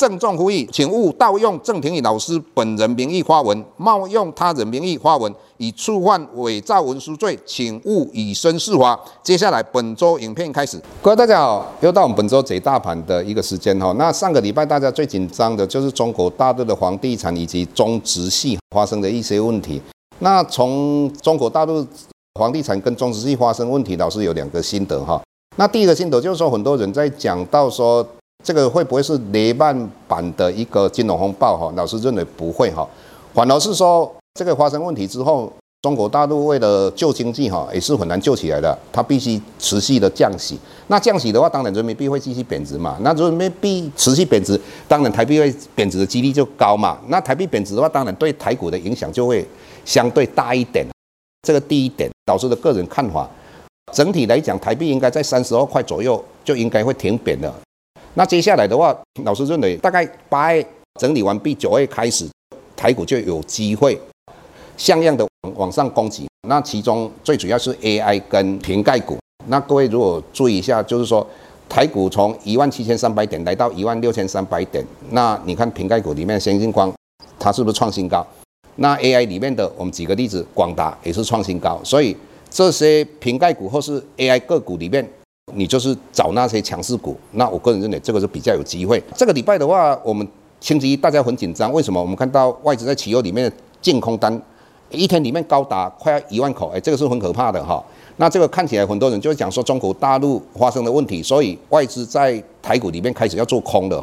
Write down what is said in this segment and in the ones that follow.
郑重呼吁，请勿盗用郑庭宇老师本人名义发文，冒用他人名义发文，以触犯伪造文书罪，请勿以身试法。接下来本周影片开始，各位大家好，又到我们本周解大盘的一个时间哈。那上个礼拜大家最紧张的就是中国大陆的房地产以及中植系发生的一些问题。那从中国大陆房地产跟中植系发生问题，老师有两个心得哈。那第一个心得就是说，很多人在讲到说。这个会不会是雷曼版的一个金融风暴？哈，老师认为不会哈，反而是说这个发生问题之后，中国大陆为了救经济哈，也是很难救起来的，它必须持续的降息。那降息的话，当然人民币会继续贬值嘛。那人民币持续贬值，当然台币会贬值的几率就高嘛。那台币贬值的话，当然对台股的影响就会相对大一点。这个第一点，老师的个人看法，整体来讲，台币应该在三十二块左右就应该会停贬了。那接下来的话，老师认为大概八月整理完毕，九月开始，台股就有机会像样的往上攻击。那其中最主要是 AI 跟瓶盖股。那各位如果注意一下，就是说台股从一万七千三百点来到一万六千三百点，那你看瓶盖股里面先进光，它是不是创新高？那 AI 里面的我们举个例子，广达也是创新高。所以这些瓶盖股或是 AI 个股里面。你就是找那些强势股，那我个人认为这个是比较有机会。这个礼拜的话，我们星期一大家很紧张，为什么？我们看到外资在期货里面的净空单，一天里面高达快要一万口，哎，这个是很可怕的哈。那这个看起来很多人就会讲说中国大陆发生的问题，所以外资在台股里面开始要做空了。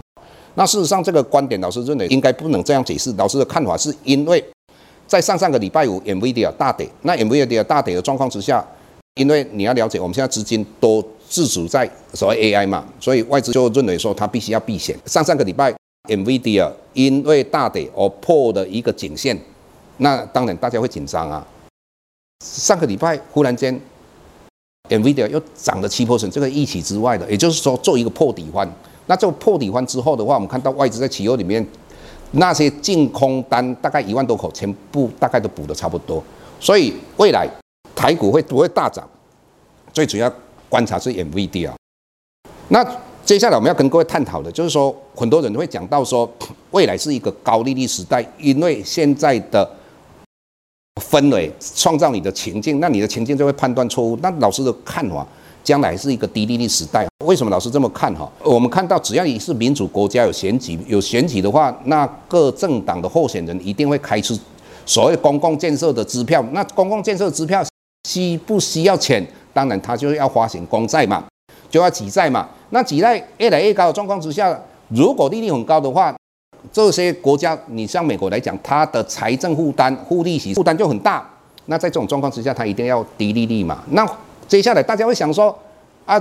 那事实上这个观点，老师认为应该不能这样解释。老师的看法是因为在上上个礼拜五，NVIDIA 大跌，那 NVIDIA 大跌的状况之下，因为你要了解，我们现在资金都自主在所谓 AI 嘛，所以外资就认为说它必须要避险。上上个礼拜，NVIDIA 因为大跌而破的一个颈线，那当然大家会紧张啊。上个礼拜忽然间，NVIDIA 又涨了七%，这个预期之外的，也就是说做一个破底翻。那这个破底翻之后的话，我们看到外资在期货里面那些净空单大概一万多口，全部大概都补得差不多。所以未来台股会不会大涨？最主要。观察是 MVD 啊，那接下来我们要跟各位探讨的，就是说很多人会讲到说，未来是一个高利率时代，因为现在的氛围创造你的情境，那你的情境就会判断错误。那老师的看法，将来是一个低利率时代。为什么老师这么看哈？我们看到只要你是民主国家有选举，有选举的话，那各政党的候选人一定会开出所谓公共建设的支票。那公共建设支票需不需要钱？当然，他就要发行公债嘛，就要挤债嘛。那挤债越来越高的状况之下，如果利率很高的话，这些国家，你像美国来讲，它的财政负担、负利息负担就很大。那在这种状况之下，它一定要低利率嘛。那接下来大家会想说，啊，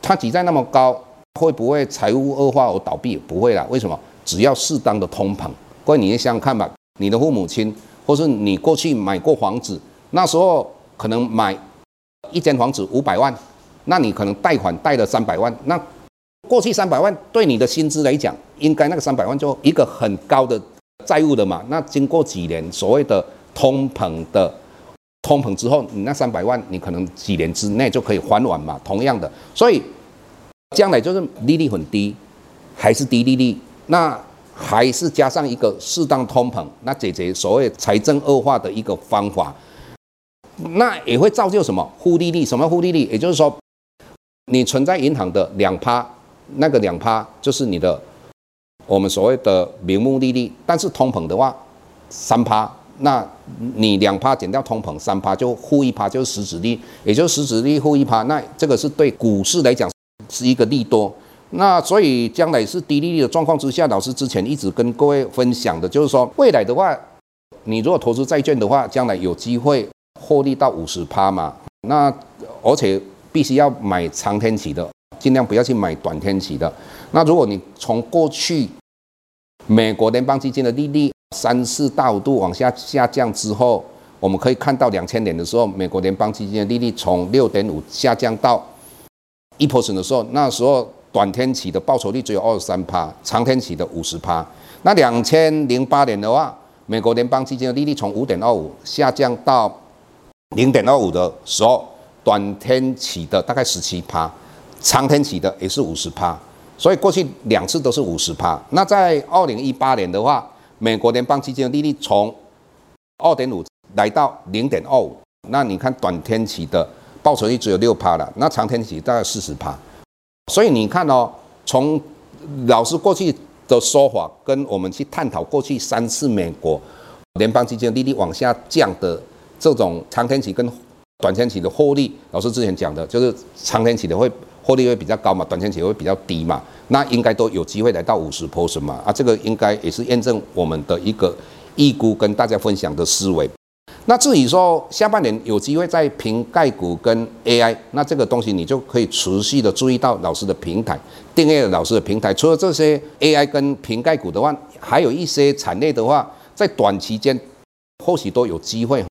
它挤债那么高，会不会财务恶化而倒闭？不会啦，为什么？只要适当的通膨。各位，你想想看吧，你的父母亲，或是你过去买过房子，那时候可能买。一间房子五百万，那你可能贷款贷了三百万，那过去三百万对你的薪资来讲，应该那个三百万就一个很高的债务的嘛。那经过几年所谓的通膨的通膨之后，你那三百万你可能几年之内就可以还完嘛。同样的，所以将来就是利率很低，还是低利率，那还是加上一个适当通膨，那解决所谓财政恶化的一个方法。那也会造就什么负利率？什么负利率？也就是说，你存在银行的两趴，那个两趴就是你的我们所谓的名目利率。但是通膨的话，三趴，那你两趴减掉通膨，三趴就负一趴，就是实质利，也就是实质利负一趴。那这个是对股市来讲是一个利多。那所以将来是低利率的状况之下，老师之前一直跟各位分享的就是说，未来的话，你如果投资债券的话，将来有机会。获利到五十趴嘛。那而且必须要买长天期的，尽量不要去买短天期的。那如果你从过去美国联邦基金的利率三次大幅度往下下降之后，我们可以看到两千年的时候，美国联邦基金的利率从六点五下降到一 p e r n 的时候，那时候短天期的报酬率只有二十三趴，长天期的五十趴。那两千零八年的话，美国联邦基金的利率从五点二五下降到零点二五的时候，短天期的大概十七趴，长天期的也是五十趴。所以过去两次都是五十趴。那在二零一八年的话，美国联邦基金的利率从二点五来到零点二五，那你看短天期的报酬率只有六趴了，那长天期大概四十趴。所以你看哦，从老师过去的说法跟我们去探讨过去三次美国联邦基金利率往下降的这种长天期跟短天期的获利，老师之前讲的就是长天期的会获利会比较高嘛，短天期会比较低嘛，那应该都有机会来到五十 percent 嘛，啊，这个应该也是验证我们的一个预估跟大家分享的思维。那至于说下半年有机会在苹概股跟 AI，那这个东西你就可以持续的注意到老师的平台，订阅老师的平台。除了这些 AI 跟苹概股的话，还有一些产业的话，在短期间或许都有机会。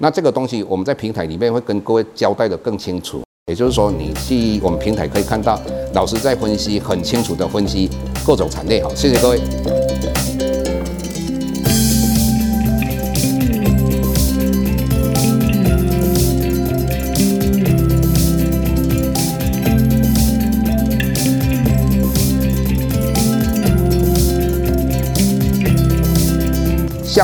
那这个东西我们在平台里面会跟各位交代的更清楚。也就是说，你去我们平台可以看到老师在分析，很清楚的分析各种产业。好，谢谢各位。